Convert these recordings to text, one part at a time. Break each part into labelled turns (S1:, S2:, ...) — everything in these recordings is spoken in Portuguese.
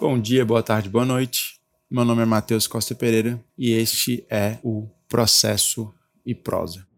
S1: Bom dia, boa tarde, boa noite. Meu nome é Matheus Costa Pereira e este é o Processo e Prosa.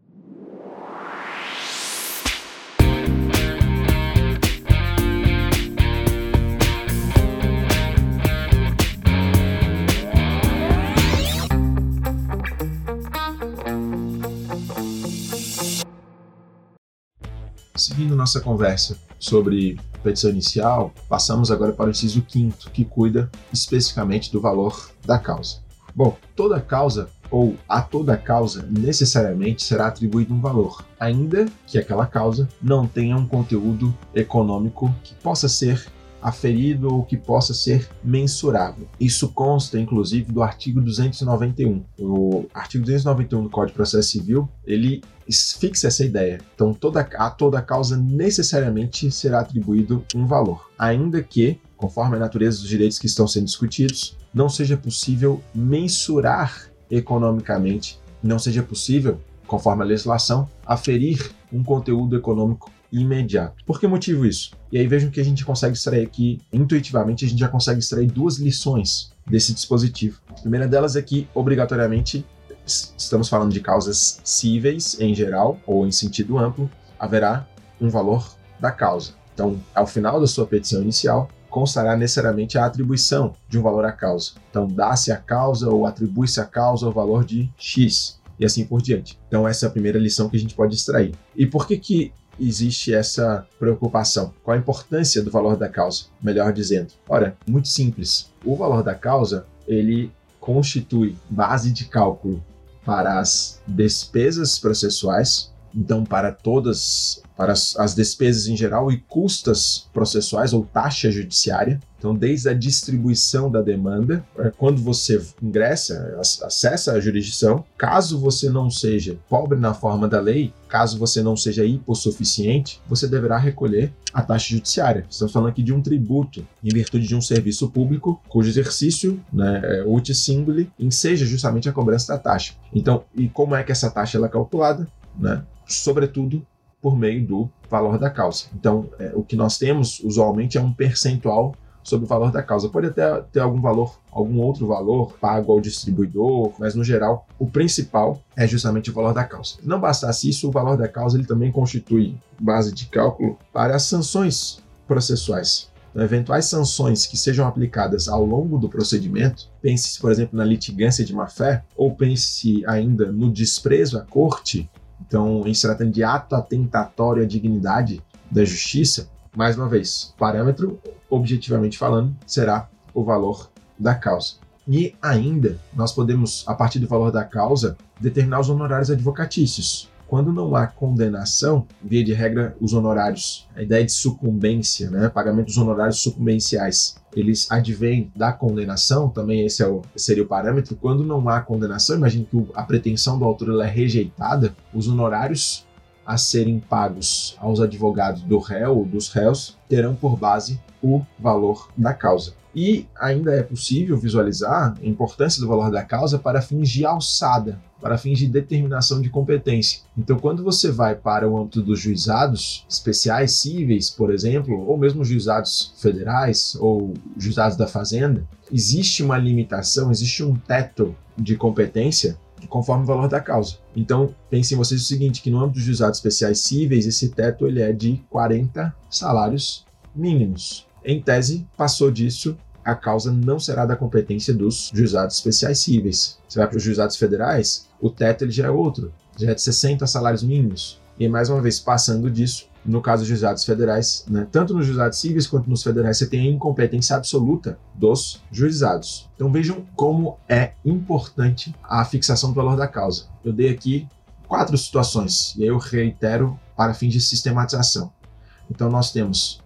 S2: Seguindo nossa conversa sobre petição inicial, passamos agora para o inciso quinto, que cuida especificamente do valor da causa. Bom, toda causa ou a toda causa necessariamente será atribuído um valor, ainda que aquela causa não tenha um conteúdo econômico que possa ser aferido ou que possa ser mensurável. Isso consta, inclusive, do artigo 291. O artigo 291 do Código de Processo Civil, ele fixa essa ideia. Então, toda, a toda causa necessariamente será atribuído um valor, ainda que, conforme a natureza dos direitos que estão sendo discutidos, não seja possível mensurar economicamente, não seja possível, conforme a legislação, aferir um conteúdo econômico imediato. Por que motivo isso? E aí vejam que a gente consegue extrair aqui, intuitivamente, a gente já consegue extrair duas lições desse dispositivo. A primeira delas é que, obrigatoriamente, estamos falando de causas cíveis em geral, ou em sentido amplo, haverá um valor da causa. Então, ao final da sua petição inicial, constará necessariamente a atribuição de um valor à causa. Então, dá-se a causa ou atribui-se a causa o valor de X e assim por diante. Então, essa é a primeira lição que a gente pode extrair. E por que, que existe essa preocupação? Qual a importância do valor da causa? Melhor dizendo, ora, muito simples. O valor da causa ele constitui base de cálculo para as despesas processuais, então para todas para as, as, despesas em geral e custas processuais ou taxa judiciária. Então, desde a distribuição da demanda, é, quando você ingressa, acessa a jurisdição, caso você não seja pobre na forma da lei, caso você não seja hipossuficiente, você deverá recolher a taxa judiciária. Estamos falando aqui de um tributo em virtude de um serviço público cujo exercício, né, é, uti singuli, enseja justamente a cobrança da taxa. Então, e como é que essa taxa ela é calculada? Né? Sobretudo por meio do valor da causa. Então, é, o que nós temos usualmente é um percentual sobre o valor da causa. Pode até ter algum valor, algum outro valor pago ao distribuidor, mas no geral o principal é justamente o valor da causa. Não bastasse isso, o valor da causa ele também constitui base de cálculo para as sanções processuais. Então, eventuais sanções que sejam aplicadas ao longo do procedimento, pense, por exemplo, na litigância de má-fé, ou pense ainda no desprezo à corte, então, em se tratando de ato atentatório à dignidade da justiça, mais uma vez, parâmetro, objetivamente falando, será o valor da causa. E ainda, nós podemos, a partir do valor da causa, determinar os honorários advocatícios. Quando não há condenação, via de regra, os honorários, a ideia de sucumbência, né, dos honorários sucumbenciais, eles advêm da condenação, também esse é o, seria o parâmetro. Quando não há condenação, imagine que a pretensão do autor é rejeitada, os honorários a serem pagos aos advogados do réu ou dos réus terão por base o valor da causa. E ainda é possível visualizar a importância do valor da causa para fins de alçada, para fins de determinação de competência. Então, quando você vai para o âmbito dos juizados especiais cíveis, por exemplo, ou mesmo juizados federais ou juizados da fazenda, existe uma limitação, existe um teto de competência conforme o valor da causa. Então, pensem vocês o seguinte, que no âmbito dos juizados especiais cíveis, esse teto ele é de 40 salários mínimos. Em tese, passou disso, a causa não será da competência dos juizados especiais cíveis. Você vai para os juizados federais, o teto ele já é outro, já é de 60 salários mínimos. E mais uma vez, passando disso, no caso dos juizados federais, né, tanto nos juizados cíveis quanto nos federais, você tem a incompetência absoluta dos juizados. Então vejam como é importante a fixação do valor da causa. Eu dei aqui quatro situações, e aí eu reitero para fins de sistematização. Então nós temos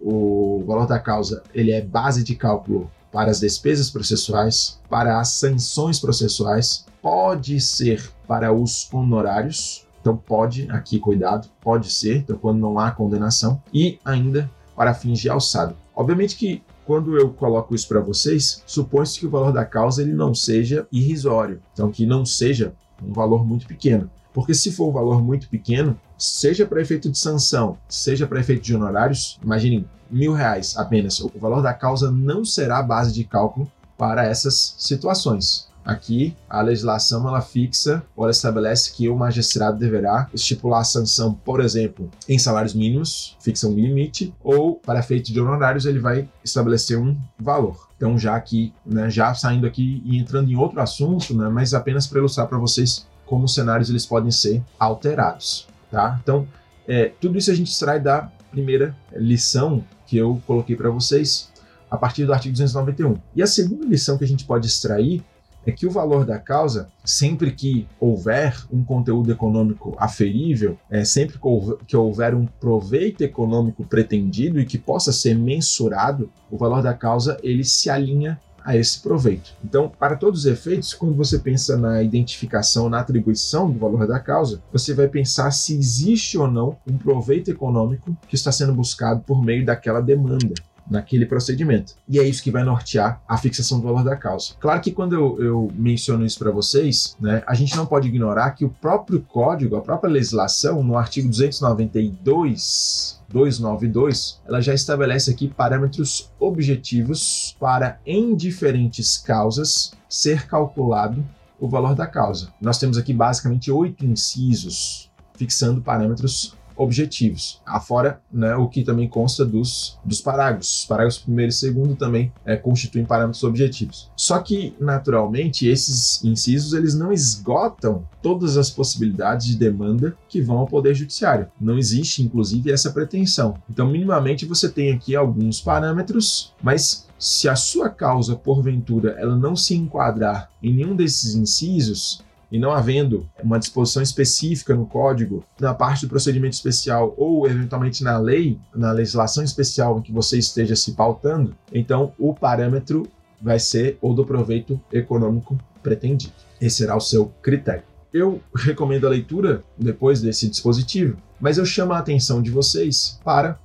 S2: o valor da causa, ele é base de cálculo para as despesas processuais, para as sanções processuais, pode ser para os honorários, então pode, aqui cuidado, pode ser, então quando não há condenação, e ainda para fins de alçado. Obviamente que quando eu coloco isso para vocês, supõe-se que o valor da causa ele não seja irrisório, então que não seja um valor muito pequeno. Porque se for um valor muito pequeno, seja para efeito de sanção, seja para efeito de honorários, imaginem, mil reais apenas. O valor da causa não será a base de cálculo para essas situações. Aqui, a legislação ela fixa ou ela estabelece que o magistrado deverá estipular a sanção, por exemplo, em salários mínimos, fixa um limite, ou para efeito de honorários ele vai estabelecer um valor. Então, já aqui, né, já saindo aqui e entrando em outro assunto, né, mas apenas para ilustrar para vocês como os cenários eles podem ser alterados, tá? Então, é, tudo isso a gente extrai da primeira lição que eu coloquei para vocês a partir do artigo 291. E a segunda lição que a gente pode extrair é que o valor da causa, sempre que houver um conteúdo econômico aferível, é, sempre que houver um proveito econômico pretendido e que possa ser mensurado, o valor da causa ele se alinha a esse proveito. Então, para todos os efeitos, quando você pensa na identificação, na atribuição do valor da causa, você vai pensar se existe ou não um proveito econômico que está sendo buscado por meio daquela demanda naquele procedimento. E é isso que vai nortear a fixação do valor da causa. Claro que quando eu, eu menciono isso para vocês, né, a gente não pode ignorar que o próprio código, a própria legislação, no artigo 292, 292, ela já estabelece aqui parâmetros objetivos para, em diferentes causas, ser calculado o valor da causa. Nós temos aqui basicamente oito incisos fixando parâmetros objetivos. Afora né, o que também consta dos, dos parágrafos. Os parágrafos primeiro e segundo também é, constituem parâmetros objetivos. Só que, naturalmente, esses incisos eles não esgotam todas as possibilidades de demanda que vão ao Poder Judiciário. Não existe, inclusive, essa pretensão. Então, minimamente, você tem aqui alguns parâmetros, mas se a sua causa, porventura, ela não se enquadrar em nenhum desses incisos, e não havendo uma disposição específica no código, na parte do procedimento especial ou eventualmente na lei, na legislação especial em que você esteja se pautando, então o parâmetro vai ser o do proveito econômico pretendido. Esse será o seu critério. Eu recomendo a leitura depois desse dispositivo, mas eu chamo a atenção de vocês para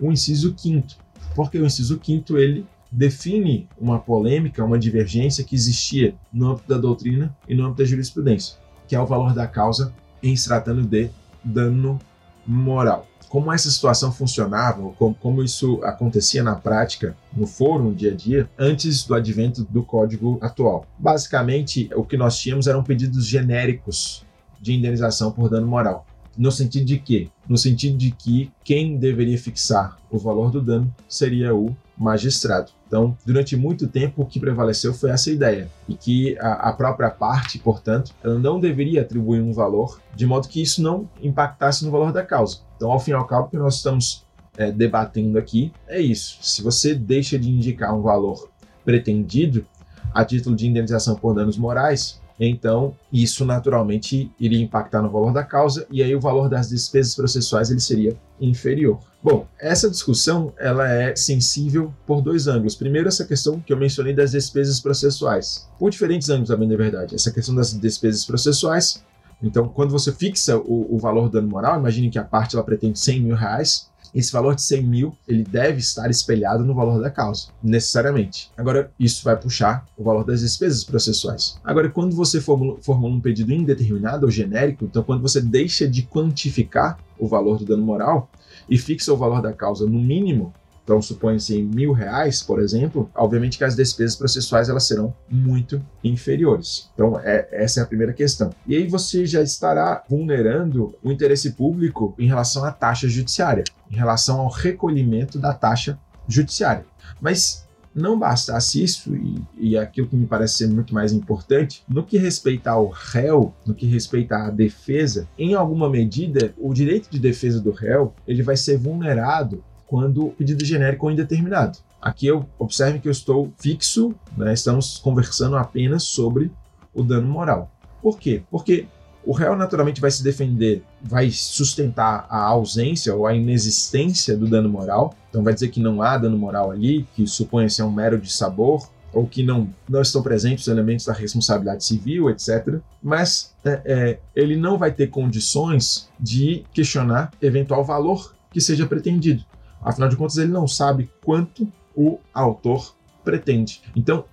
S2: o inciso quinto, porque o inciso quinto ele define uma polêmica, uma divergência que existia no âmbito da doutrina e no âmbito da jurisprudência, que é o valor da causa em se tratando de dano moral. Como essa situação funcionava, como, como isso acontecia na prática, no foro, no dia a dia, antes do advento do código atual. Basicamente, o que nós tínhamos eram pedidos genéricos de indenização por dano moral. No sentido de que? No sentido de que quem deveria fixar o valor do dano seria o magistrado. Então, durante muito tempo, o que prevaleceu foi essa ideia, e que a, a, própria parte, portanto, ela não deveria atribuir um valor, de modo que isso não impactasse no valor da causa. Então, ao fim e ao cabo, o que nós estamos é, debatendo aqui é isso. Se você deixa de indicar um valor pretendido a título de indenização por danos morais, então isso naturalmente iria impactar no valor da causa e aí o valor das despesas processuais ele seria inferior. Bom, essa discussão ela é sensível por dois ângulos. Primeiro, essa questão que eu mencionei das despesas processuais. Por diferentes ângulos, também, na verdade. Essa questão das despesas processuais. Então, quando você fixa o, o valor do dano moral, imagine que a parte ela pretende 100 mil reais, esse valor de 100 mil ele deve estar espelhado no valor da causa, necessariamente. Agora, isso vai puxar o valor das despesas processuais. Agora, quando você formula, formula um pedido indeterminado ou genérico, então quando você deixa de quantificar o valor do dano moral e fixa o valor da causa no mínimo, então suponha-se em mil reais, por exemplo, obviamente que as despesas processuais elas serão muito inferiores. Então é, essa é a primeira questão. E aí você já estará vulnerando o interesse público em relação à taxa judiciária, em relação ao recolhimento da taxa judiciária. Mas não bastasse isso, e, e aquilo que me parece ser muito mais importante, no que respeita ao réu, no que respeita à defesa, em alguma medida, o direito de defesa do réu ele vai ser vulnerado quando o pedido genérico ou indeterminado. Aqui eu observe que eu estou fixo, né, estamos conversando apenas sobre o dano moral. Por quê? Porque o réu naturalmente vai se defender, vai sustentar a ausência ou a inexistência do dano moral, então vai dizer que não há dano moral ali, que supõe-se é um mero de sabor, ou que não, não estão presentes os elementos da responsabilidade civil, etc. Mas é, é, ele não vai ter condições de questionar eventual valor que seja pretendido. Afinal de contas, ele não sabe quanto o autor pretende. Então,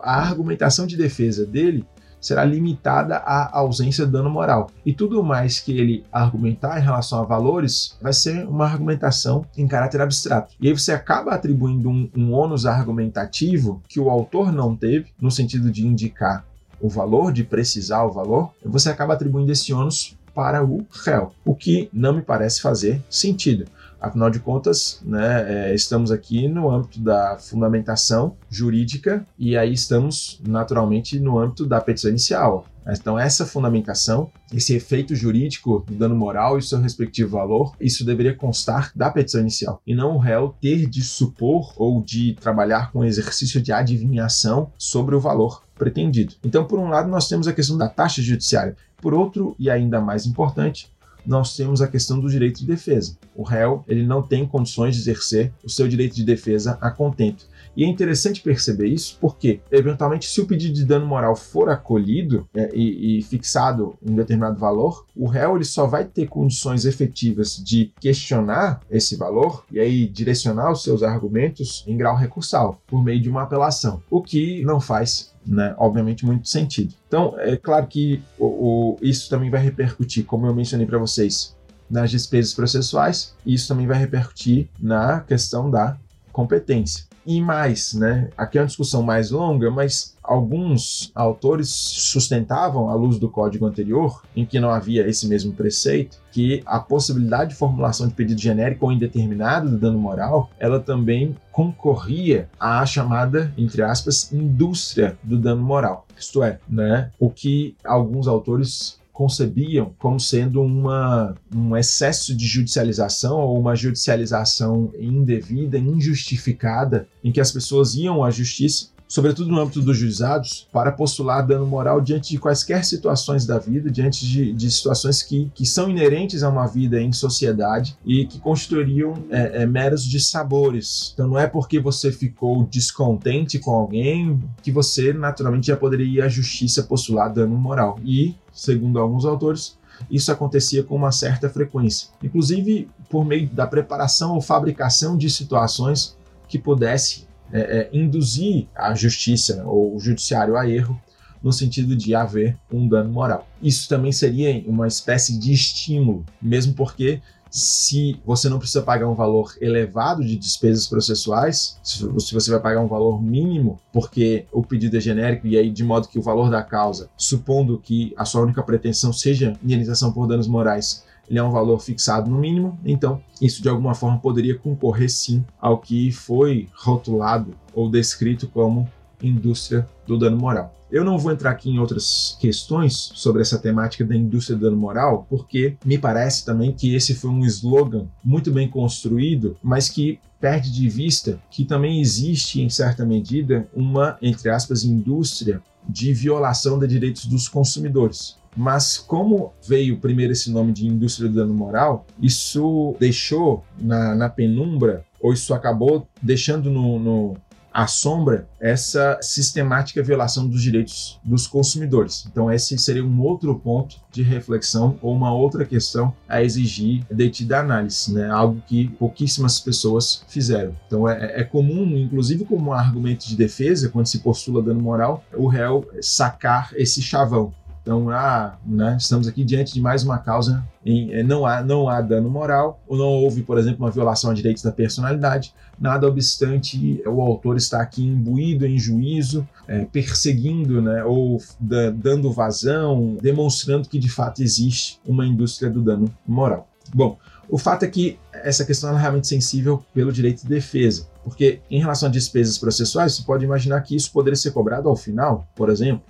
S2: a argumentação de defesa dele será limitada à ausência de dano moral. E tudo mais que ele argumentar em relação a valores vai ser uma argumentação em caráter abstrato. E aí você acaba atribuindo um, um ônus argumentativo que o autor não teve, no sentido de indicar o valor, de precisar o valor, você acaba atribuindo esse ônus para o réu, o que não me parece fazer sentido. Afinal de contas, né, é, estamos aqui no âmbito da fundamentação jurídica e aí estamos naturalmente no âmbito da petição inicial. Então, essa fundamentação, esse efeito jurídico do dano moral e seu respectivo valor, isso deveria constar da petição inicial, e não o réu ter de supor ou de trabalhar com exercício de adivinhação sobre o valor pretendido. Então, por um lado, nós temos a questão da taxa judiciária. Por outro, e ainda mais importante, nós temos a questão do direito de defesa. O réu ele não tem condições de exercer o seu direito de defesa a contento. E é interessante perceber isso porque, eventualmente, se o pedido de dano moral for acolhido é, e, e, fixado um determinado valor, o réu ele só vai ter condições efetivas de questionar esse valor e aí direcionar os seus argumentos em grau recursal, por meio de uma apelação, o que não faz né? Obviamente, muito sentido. Então, é claro que o, o, isso também vai repercutir, como eu mencionei para vocês, nas despesas processuais, e isso também vai repercutir na questão da competência. E mais, né? Aqui é uma discussão mais longa, mas alguns autores sustentavam, à luz do código anterior, em que não havia esse mesmo preceito, que a possibilidade de formulação de pedido genérico ou indeterminado de dano moral, ela também concorria à chamada, entre aspas, indústria do dano moral. Isto é, né, o que alguns autores concebiam como sendo uma, um excesso de judicialização ou uma judicialização indevida, injustificada, em que as pessoas iam à justiça sobretudo no âmbito dos juizados, para postular dano moral diante de quaisquer situações da vida, diante de, de situações que, que são inerentes a uma vida em sociedade e que constituiriam é, é, meros dissabores. Então não é porque você ficou descontente com alguém que você naturalmente já poderia ir à justiça postular dano moral. E, segundo alguns autores, isso acontecia com uma certa frequência, inclusive por meio da preparação ou fabricação de situações que pudesse é, é, induzir a justiça ou o judiciário a erro no sentido de haver um dano moral. Isso também seria uma espécie de estímulo, mesmo porque se você não precisa pagar um valor elevado de despesas processuais, se você vai pagar um valor mínimo, porque o pedido é genérico e aí de modo que o valor da causa, supondo que a sua única pretensão seja indenização por danos morais, ele é um valor fixado no mínimo, então isso de alguma forma poderia concorrer sim ao que foi rotulado ou descrito como indústria do dano moral. Eu não vou entrar aqui em outras questões sobre essa temática da indústria do dano moral, porque me parece também que esse foi um slogan muito bem construído, mas que perde de vista que também existe, em certa medida, uma, entre aspas, indústria de violação de direitos dos consumidores. Mas como veio primeiro esse nome de indústria do dano moral, isso deixou na, na penumbra, ou isso acabou deixando no, no à sombra essa sistemática violação dos direitos dos consumidores. Então, esse seria um outro ponto de reflexão ou uma outra questão a exigir detida análise, né? algo que pouquíssimas pessoas fizeram. Então, é, é comum, inclusive como argumento de defesa, quando se postula dano moral, o réu sacar esse chavão. Então, ah, né, estamos aqui diante de mais uma causa em eh, não há, não há dano moral, ou não houve, por exemplo, uma violação a direitos da personalidade, nada obstante o autor está aqui imbuído em juízo, é, perseguindo né, ou da, dando vazão, demonstrando que de fato existe uma indústria do dano moral. Bom, o fato é que essa questão é realmente sensível pelo direito de defesa, porque em relação a despesas processuais, você pode imaginar que isso poderia ser cobrado ao final, por exemplo,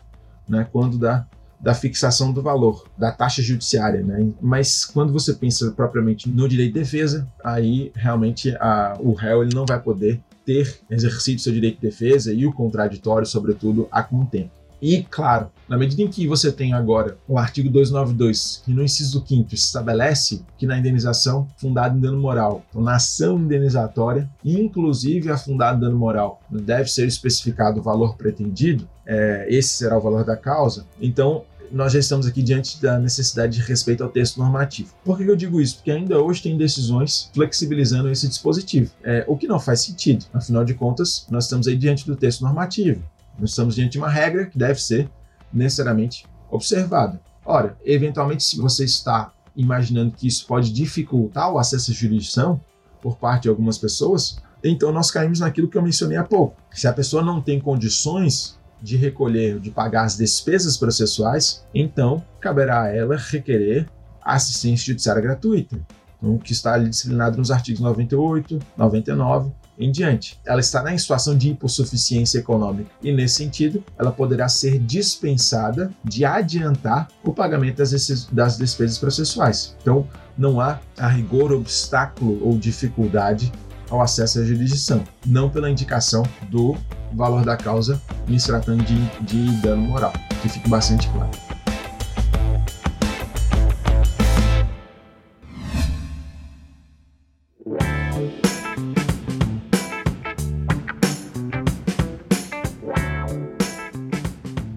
S2: né, quando dá da fixação do valor, da taxa judiciária, né? Mas quando você pensa propriamente no direito de defesa, aí realmente a, o réu ele não vai poder ter exercido seu direito de defesa e o contraditório, sobretudo, a contento. E, claro, na medida em que você tem agora o artigo 292, que no inciso 5 estabelece que na indenização fundada em dano moral, então na ação indenizatória, inclusive a fundada em dano moral, deve ser especificado o valor pretendido, é, esse será o valor da causa, então nós já estamos aqui diante da necessidade de respeito ao texto normativo. Por que eu digo isso? Porque ainda hoje tem decisões flexibilizando esse dispositivo, é, o que não faz sentido. Afinal de contas, nós estamos aí diante do texto normativo. Nós estamos diante de uma regra que deve ser necessariamente observada. Ora, eventualmente, se você está imaginando que isso pode dificultar o acesso à jurisdição por parte de algumas pessoas, então nós caímos naquilo que eu mencionei há pouco. Se a pessoa não tem condições de recolher, de pagar as despesas processuais, então caberá a ela requerer assistência judiciária gratuita, então, que está ali disciplinado nos artigos 98, 99 em diante. Ela estará em situação de hipossuficiência econômica e, nesse sentido, ela poderá ser dispensada de adiantar o pagamento das, das despesas processuais. Então, não há a rigor obstáculo ou dificuldade ao acesso à jurisdição, não pela indicação do valor da causa em se tratando de, de dano moral, que fique bastante claro.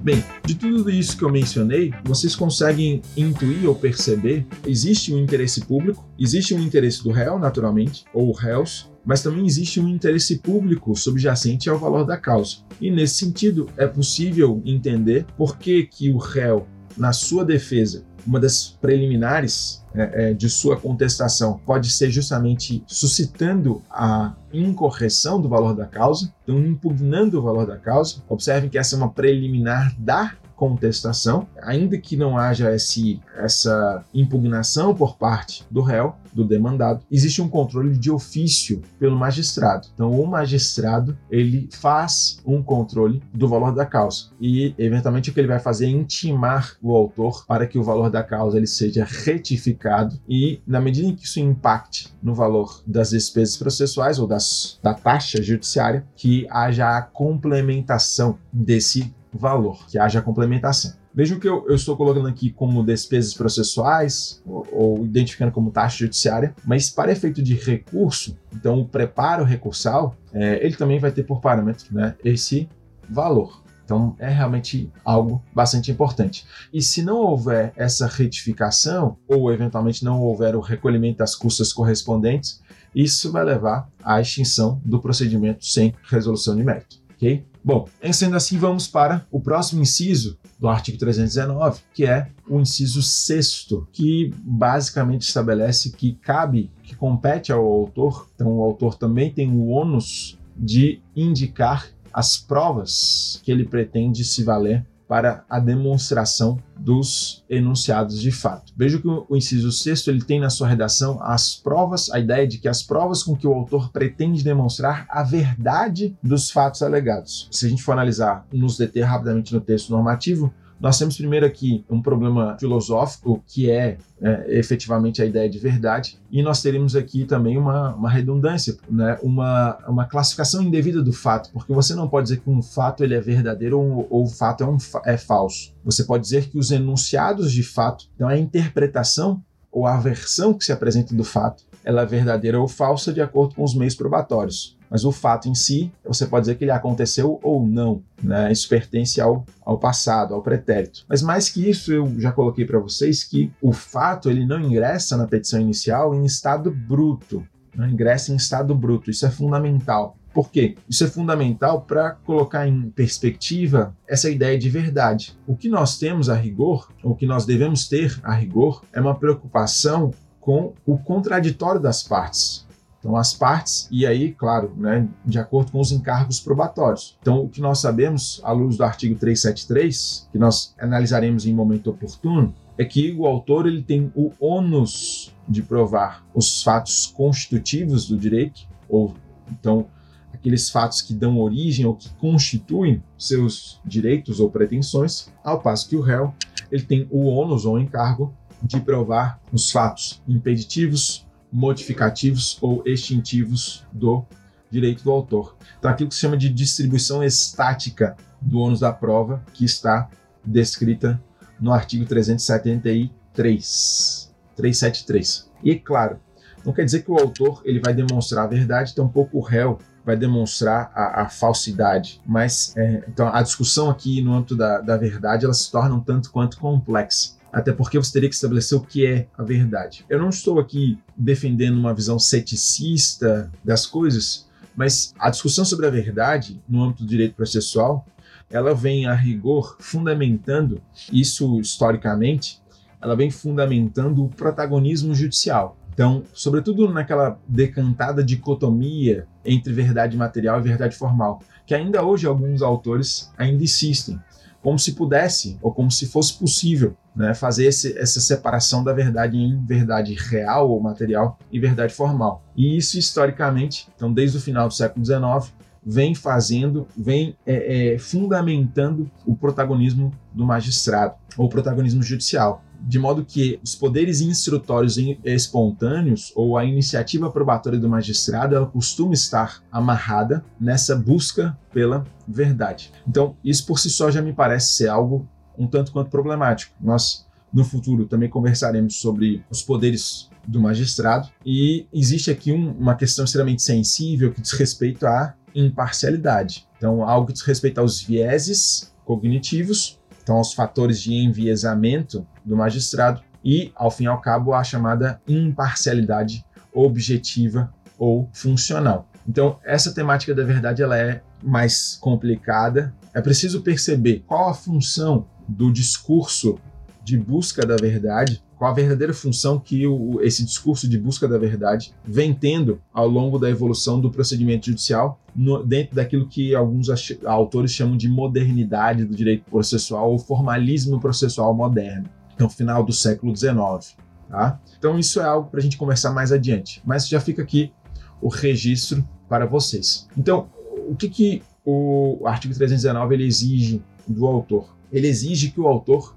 S2: Bem, de tudo isso que eu mencionei, vocês conseguem intuir ou perceber, existe um interesse público, existe um interesse do réu, naturalmente, ou réus, mas também existe um interesse público subjacente ao valor da causa. E nesse sentido, é possível entender por que, que o réu, na sua defesa, uma das preliminares é, é, de sua contestação pode ser justamente suscitando a incorreção do valor da causa, então impugnando o valor da causa. Observem que essa é uma preliminar da contestação, ainda que não haja esse, essa impugnação por parte do réu, do demandado, existe um controle de ofício pelo magistrado. Então, o magistrado ele faz um controle do valor da causa e, eventualmente, o que ele vai fazer é intimar o autor para que o valor da causa ele seja retificado e, na medida em que isso impacte no valor das despesas processuais ou das, da taxa judiciária, que haja a complementação desse valor, que haja complementação. Vejam que eu, eu, estou colocando aqui como despesas processuais ou, ou, identificando como taxa judiciária, mas para efeito de recurso, então o preparo recursal, é, ele também vai ter por parâmetro né, esse valor. Então é realmente algo bastante importante. E se não houver essa retificação, ou eventualmente não houver o recolhimento das custas correspondentes, isso vai levar à extinção do procedimento sem resolução de mérito. ok? Bom, sendo assim, vamos para o próximo inciso do artigo 319, que é o inciso sexto, que basicamente estabelece que cabe, que compete ao autor, então o autor também tem o ônus de indicar as provas que ele pretende se valer para a demonstração dos enunciados de fato. Veja que o inciso sexto ele tem na sua redação as provas, a ideia de que as provas com que o autor pretende demonstrar a verdade dos fatos alegados. Se a gente for analisar, nos deter rapidamente no texto normativo, nós temos primeiro aqui um problema filosófico, que é, é, efetivamente a ideia de verdade, e nós teremos aqui também uma, uma redundância, né? uma, uma classificação indevida do fato, porque você não pode dizer que um fato ele é verdadeiro ou, ou o fato é, um, é falso. Você pode dizer que os enunciados de fato, então a interpretação ou a versão que se apresenta do fato, ela é verdadeira ou falsa de acordo com os meios probatórios. Mas o fato em si, você pode dizer que ele aconteceu ou não. Né? Isso pertence ao, ao passado, ao pretérito. Mas mais que isso, eu já coloquei para vocês que o fato ele não ingressa na petição inicial em estado bruto. Não ingressa em estado bruto. Isso é fundamental. Por quê? Isso é fundamental para colocar em perspectiva essa ideia de verdade. O que nós temos a rigor, o que nós devemos ter a rigor, é uma preocupação com o contraditório das partes. Então, as partes, e aí, claro, né, de acordo com os encargos probatórios. Então, o que nós sabemos, à luz do artigo 373, que nós analisaremos em momento oportuno, é que o autor ele tem o ônus de provar os fatos constitutivos do direito, ou então aqueles fatos que dão origem ou que constituem seus direitos ou pretensões, ao passo que o réu ele tem o ônus ou encargo de provar os fatos impeditivos, modificativos ou extintivos do direito do autor. Então, aquilo que se chama de distribuição estática do ônus da prova, que está descrita no artigo 373, 373. E, claro, não quer dizer que o autor ele vai demonstrar a verdade, tampouco o réu vai demonstrar a, a falsidade. Mas, é, então, a discussão aqui no âmbito da, da verdade, ela se torna um tanto quanto complexa até porque você teria que estabelecer o que é a verdade. Eu não estou aqui defendendo uma visão ceticista das coisas, mas a discussão sobre a verdade no âmbito do direito processual ela vem a rigor fundamentando isso historicamente, ela vem fundamentando o protagonismo judicial. Então, sobretudo naquela decantada dicotomia entre verdade material e verdade formal, que ainda hoje alguns autores ainda insistem, como se pudesse ou como se fosse possível né, fazer esse, essa separação da verdade em verdade real ou material e verdade formal. E isso historicamente, então desde o final do século XIX, vem fazendo, vem é, é, fundamentando o protagonismo do magistrado ou protagonismo judicial de modo que os poderes instrutórios espontâneos ou a iniciativa probatória do magistrado ela costuma estar amarrada nessa busca pela verdade. Então, isso por si só já me parece ser algo um tanto quanto problemático. Nós no futuro também conversaremos sobre os poderes do magistrado e existe aqui um, uma questão extremamente sensível que diz respeito à imparcialidade. Então, algo que diz respeito aos vieses cognitivos então aos fatores de enviesamento do magistrado e, ao fim e ao cabo, a chamada imparcialidade objetiva ou funcional. Então, essa temática da verdade ela é mais complicada. É preciso perceber qual a função do discurso de busca da verdade qual a verdadeira função que o, esse discurso de busca da verdade vem tendo ao longo da evolução do procedimento judicial, no, dentro daquilo que alguns autores chamam de modernidade do direito processual ou formalismo processual moderno, no final do século XIX. Tá? Então, isso é algo para a gente conversar mais adiante, mas já fica aqui o registro para vocês. Então, o que, que o artigo 319 ele exige do autor? Ele exige que o autor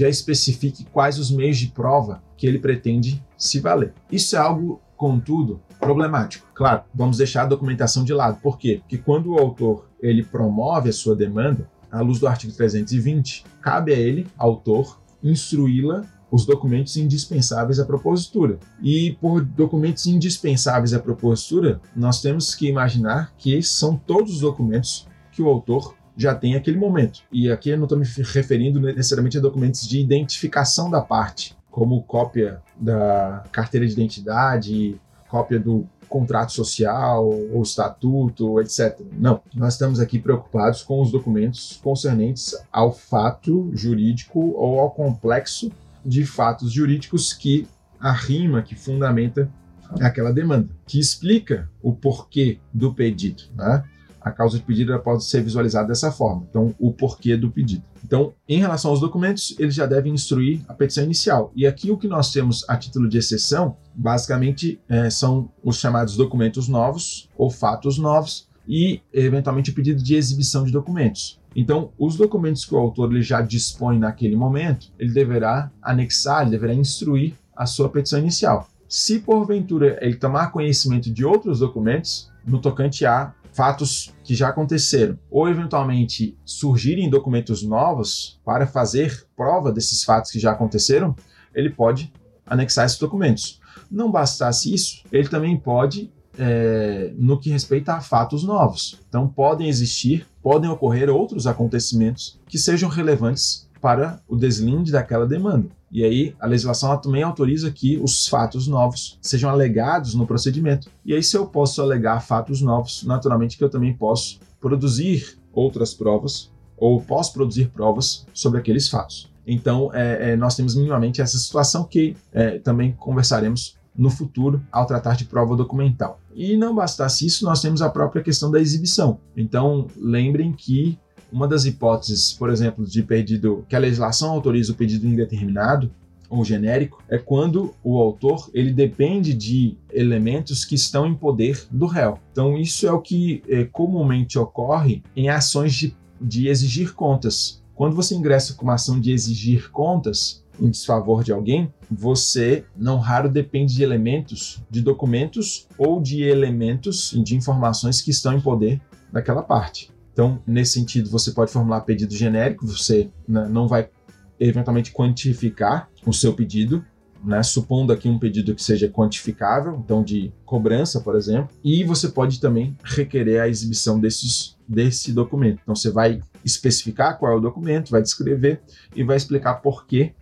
S2: já especifique quais os meios de prova que ele pretende se valer. Isso é algo, contudo, problemático. Claro, vamos deixar a documentação de lado. Por quê? Porque quando o autor ele promove a sua demanda, à luz do artigo 320, cabe a ele, autor, instruí-la os documentos indispensáveis à propositura. E por documentos indispensáveis à propositura, nós temos que imaginar que são todos os documentos que o autor já tem aquele momento. E aqui eu não estou me referindo necessariamente a documentos de identificação da parte, como cópia da carteira de identidade, cópia do contrato social ou estatuto, etc. Não, nós estamos aqui preocupados com os documentos concernentes ao fato jurídico ou ao complexo de fatos jurídicos que arrima, que fundamenta aquela demanda, que explica o porquê do pedido. Né? A causa de pedido pode ser visualizada dessa forma. Então, o porquê do pedido. Então, em relação aos documentos, eles já devem instruir a petição inicial. E aqui o que nós temos a título de exceção, basicamente, é, são os chamados documentos novos ou fatos novos e, eventualmente, o pedido de exibição de documentos. Então, os documentos que o autor ele já dispõe naquele momento, ele deverá anexar, ele deverá instruir a sua petição inicial. Se porventura ele tomar conhecimento de outros documentos, no tocante a fatos que já aconteceram, ou eventualmente surgirem documentos novos para fazer prova desses fatos que já aconteceram, ele pode anexar esses documentos. Não bastasse isso, ele também pode, é, no que respeita a fatos novos. Então, podem existir, podem ocorrer outros acontecimentos que sejam relevantes para o deslinde daquela demanda. E aí, a legislação também autoriza que os fatos novos sejam alegados no procedimento. E aí, se eu posso alegar fatos novos, naturalmente que eu também posso produzir outras provas ou posso produzir provas sobre aqueles fatos. Então, é, é, nós temos minimamente essa situação que é, também conversaremos no futuro ao tratar de prova documental. E não bastasse isso, nós temos a própria questão da exibição. Então, lembrem que uma das hipóteses, por exemplo, de pedido que a legislação autoriza o pedido indeterminado ou genérico é quando o autor ele depende de elementos que estão em poder do réu. Então isso é o que é, comumente ocorre em ações de, de exigir contas. Quando você ingressa com uma ação de exigir contas em desfavor de alguém, você não raro depende de elementos, de documentos ou de elementos de informações que estão em poder daquela parte. Então, nesse sentido, você pode formular pedido genérico, você né, não vai eventualmente quantificar o seu pedido, né, supondo aqui um pedido que seja quantificável, então de cobrança, por exemplo, e você pode também requerer a exibição desses, desse documento. Então, você vai especificar qual é o documento, vai descrever e vai explicar por que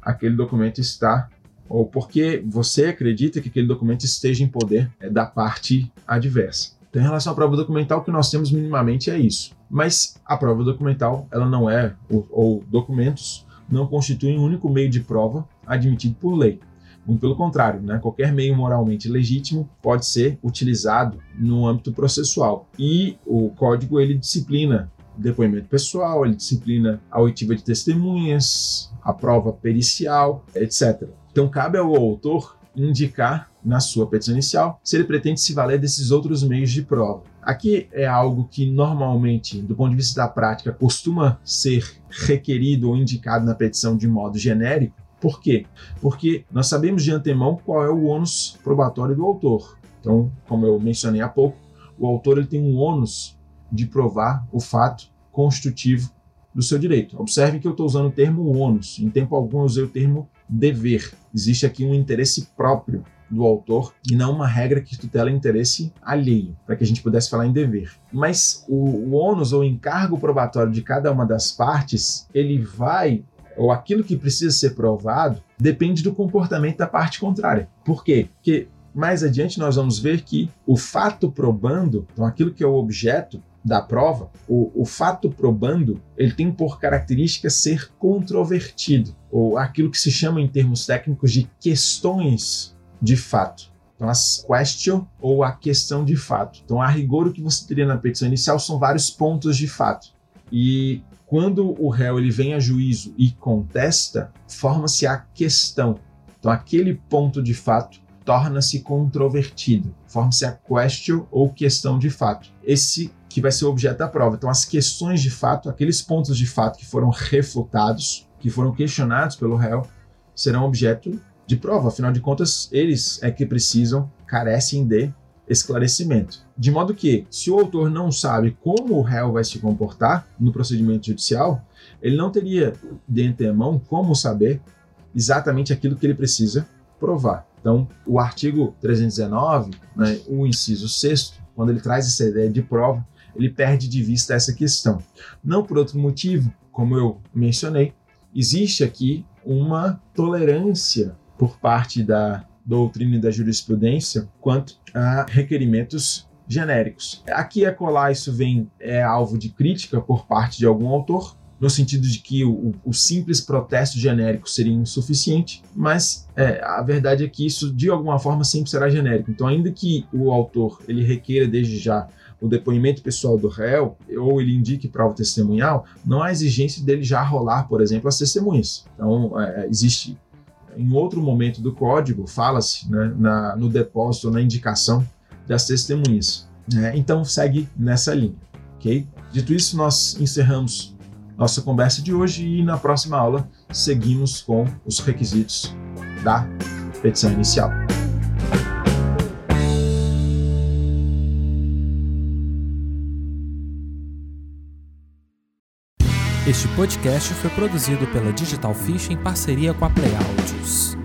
S2: aquele documento está ou por que você acredita que aquele documento esteja em poder é, da parte adversa. Então, em relação à prova documental, o que nós temos minimamente é isso. Mas a prova documental, ela não é, ou, ou documentos, não constituem um único meio de prova admitido por lei. Muito pelo contrário, né? qualquer meio moralmente legítimo pode ser utilizado no âmbito processual. E o código ele disciplina depoimento pessoal, ele disciplina a oitiva de testemunhas, a prova pericial, etc. Então cabe ao autor indicar na sua petição inicial se ele pretende se valer desses outros meios de prova. Aqui é algo que normalmente, do ponto de vista da prática, costuma ser requerido ou indicado na petição de modo genérico. Por quê? Porque nós sabemos de antemão qual é o ônus probatório do autor. Então, como eu mencionei há pouco, o autor ele tem um ônus de provar o fato constitutivo do seu direito. Observe que eu estou usando o termo ônus, em tempo algum eu usei o termo dever. Existe aqui um interesse próprio do autor e não uma regra que tutela interesse alheio, para que a gente pudesse falar em dever. Mas o, o ônus ou encargo probatório de cada uma das partes, ele vai ou aquilo que precisa ser provado depende do comportamento da parte contrária. Por quê? Porque mais adiante nós vamos ver que o fato probando, então aquilo que é o objeto da prova, o, o fato probando, ele tem por característica ser controvertido, ou aquilo que se chama em termos técnicos de questões de fato. Então, as question ou a questão de fato. Então, a rigor, o que você teria na petição inicial são vários pontos de fato. E quando o réu ele vem a juízo e contesta, forma-se a questão. Então, aquele ponto de fato torna-se controvertido. Forma-se a question ou questão de fato. Esse que vai ser o objeto da prova. Então, as questões de fato, aqueles pontos de fato que foram refutados, que foram questionados pelo réu, serão objeto de prova. Afinal de contas, eles é que precisam, carecem de esclarecimento. De modo que, se o autor não sabe como o réu vai se comportar no procedimento judicial, ele não teria de antemão como saber exatamente aquilo que ele precisa provar. Então, o artigo 319, né, o inciso 6, quando ele traz essa ideia de prova, ele perde de vista essa questão. Não por outro motivo, como eu mencionei, existe aqui uma tolerância por parte da doutrina e da jurisprudência quanto a requerimentos genéricos. Aqui a colar isso vem é alvo de crítica por parte de algum autor, no sentido de que o, o simples protesto genérico seria insuficiente, mas é, a verdade é que isso de alguma forma sempre será genérico. Então, ainda que o autor ele requeira desde já o depoimento pessoal do réu ou ele indique prova testemunhal, não há exigência dele já rolar, por exemplo, as testemunhas. Então, é, existe em outro momento do código, fala-se né, no depósito, na indicação das testemunhas. Né? Então, segue nessa linha. ok? Dito isso, nós encerramos nossa conversa de hoje e na próxima aula seguimos com os requisitos da petição inicial.
S3: Este podcast foi produzido pela Digital Fish em parceria com a Play Audios.